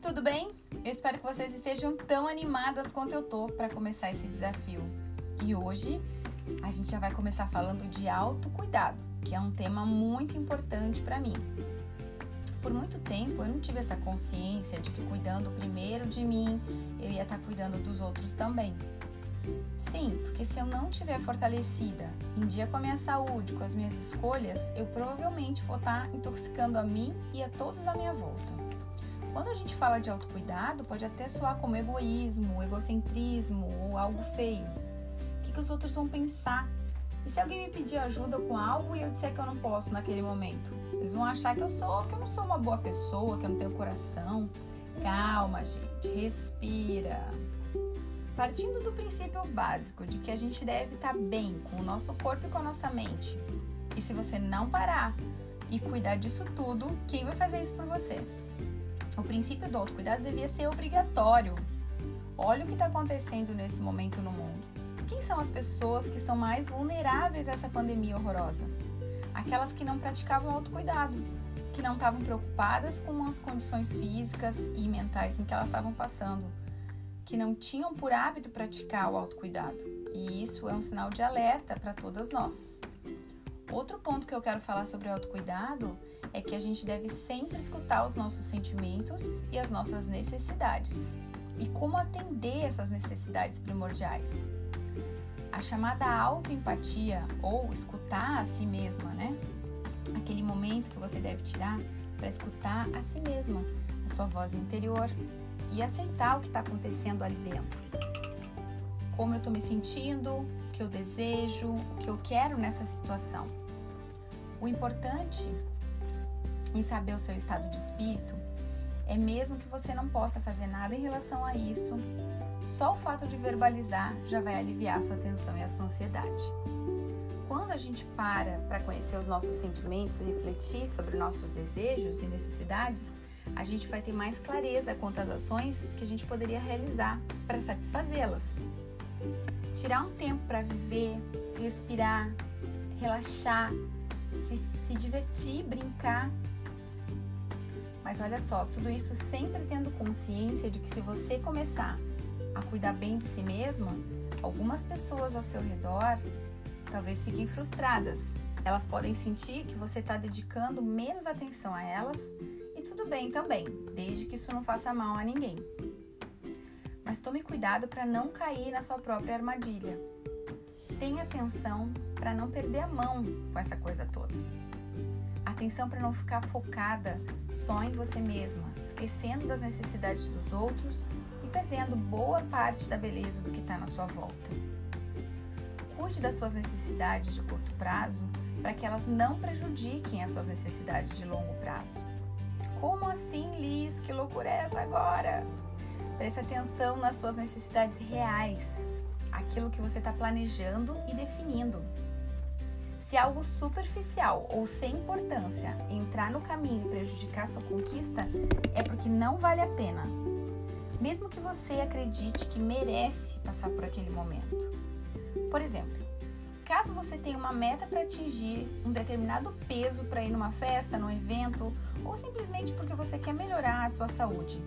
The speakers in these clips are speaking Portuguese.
Tudo bem? Eu espero que vocês estejam tão animadas quanto eu tô para começar esse desafio. E hoje a gente já vai começar falando de autocuidado, que é um tema muito importante para mim. Por muito tempo eu não tive essa consciência de que cuidando primeiro de mim, eu ia estar tá cuidando dos outros também. Sim, porque se eu não estiver fortalecida em dia com a minha saúde, com as minhas escolhas, eu provavelmente vou estar tá intoxicando a mim e a todos à minha volta. Quando a gente fala de autocuidado, pode até soar como egoísmo, egocentrismo ou algo feio. O que, que os outros vão pensar? E se alguém me pedir ajuda com algo e eu disser que eu não posso naquele momento? Eles vão achar que eu sou, que eu não sou uma boa pessoa, que eu não tenho coração. Calma, gente, respira. Partindo do princípio básico de que a gente deve estar bem com o nosso corpo e com a nossa mente. E se você não parar e cuidar disso tudo, quem vai fazer isso por você? O princípio do autocuidado devia ser obrigatório. Olha o que está acontecendo nesse momento no mundo. Quem são as pessoas que estão mais vulneráveis a essa pandemia horrorosa? Aquelas que não praticavam autocuidado, que não estavam preocupadas com as condições físicas e mentais em que elas estavam passando, que não tinham por hábito praticar o autocuidado. E isso é um sinal de alerta para todas nós. Outro ponto que eu quero falar sobre o autocuidado é que a gente deve sempre escutar os nossos sentimentos e as nossas necessidades. E como atender essas necessidades primordiais? A chamada autoempatia ou escutar a si mesma, né? Aquele momento que você deve tirar para escutar a si mesma, a sua voz interior e aceitar o que está acontecendo ali dentro. Como eu estou me sentindo, o que eu desejo, o que eu quero nessa situação. O importante em saber o seu estado de espírito, é mesmo que você não possa fazer nada em relação a isso, só o fato de verbalizar já vai aliviar a sua tensão e a sua ansiedade. Quando a gente para para conhecer os nossos sentimentos e refletir sobre nossos desejos e necessidades, a gente vai ter mais clareza quanto às ações que a gente poderia realizar para satisfazê-las. Tirar um tempo para viver, respirar, relaxar, se, se divertir, brincar mas olha só, tudo isso sempre tendo consciência de que se você começar a cuidar bem de si mesma, algumas pessoas ao seu redor talvez fiquem frustradas. Elas podem sentir que você está dedicando menos atenção a elas e tudo bem também, desde que isso não faça mal a ninguém. Mas tome cuidado para não cair na sua própria armadilha. Tenha atenção para não perder a mão com essa coisa toda. Atenção para não ficar focada só em você mesma, esquecendo das necessidades dos outros e perdendo boa parte da beleza do que está na sua volta. Cuide das suas necessidades de curto prazo para que elas não prejudiquem as suas necessidades de longo prazo. Como assim, Liz? Que loucura é essa agora? Preste atenção nas suas necessidades reais, aquilo que você está planejando e definindo. Se algo superficial ou sem importância entrar no caminho e prejudicar sua conquista, é porque não vale a pena. Mesmo que você acredite que merece passar por aquele momento. Por exemplo, caso você tenha uma meta para atingir um determinado peso para ir numa festa, num evento, ou simplesmente porque você quer melhorar a sua saúde,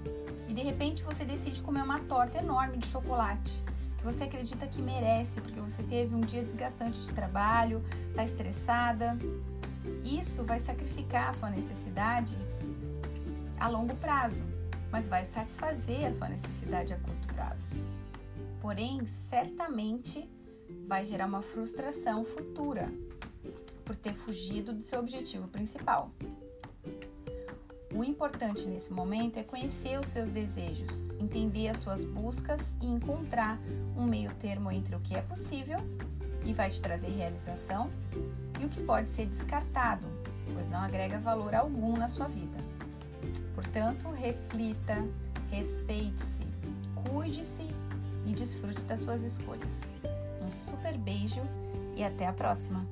e de repente você decide comer uma torta enorme de chocolate você acredita que merece, porque você teve um dia desgastante de trabalho, está estressada. Isso vai sacrificar a sua necessidade a longo prazo, mas vai satisfazer a sua necessidade a curto prazo. Porém, certamente vai gerar uma frustração futura por ter fugido do seu objetivo principal. O importante nesse momento é conhecer os seus desejos, entender as suas buscas e encontrar um meio termo entre o que é possível e vai te trazer realização e o que pode ser descartado, pois não agrega valor algum na sua vida. Portanto, reflita, respeite-se, cuide-se e desfrute das suas escolhas. Um super beijo e até a próxima!